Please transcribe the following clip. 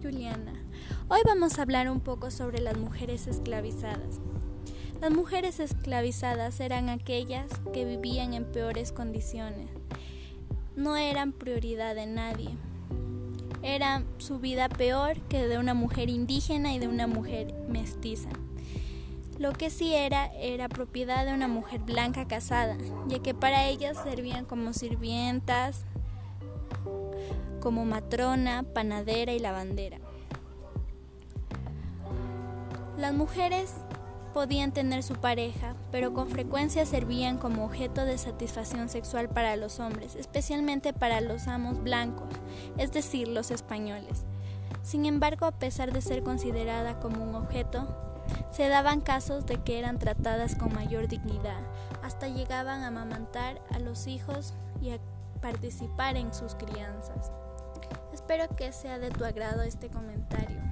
Juliana. Hoy vamos a hablar un poco sobre las mujeres esclavizadas. Las mujeres esclavizadas eran aquellas que vivían en peores condiciones. No eran prioridad de nadie. Era su vida peor que de una mujer indígena y de una mujer mestiza. Lo que sí era era propiedad de una mujer blanca casada, ya que para ellas servían como sirvientas, como matrona, panadera y lavandera. Las mujeres podían tener su pareja, pero con frecuencia servían como objeto de satisfacción sexual para los hombres, especialmente para los amos blancos, es decir, los españoles. Sin embargo, a pesar de ser considerada como un objeto, se daban casos de que eran tratadas con mayor dignidad, hasta llegaban a amamantar a los hijos y a participar en sus crianzas. Espero que sea de tu agrado este comentario.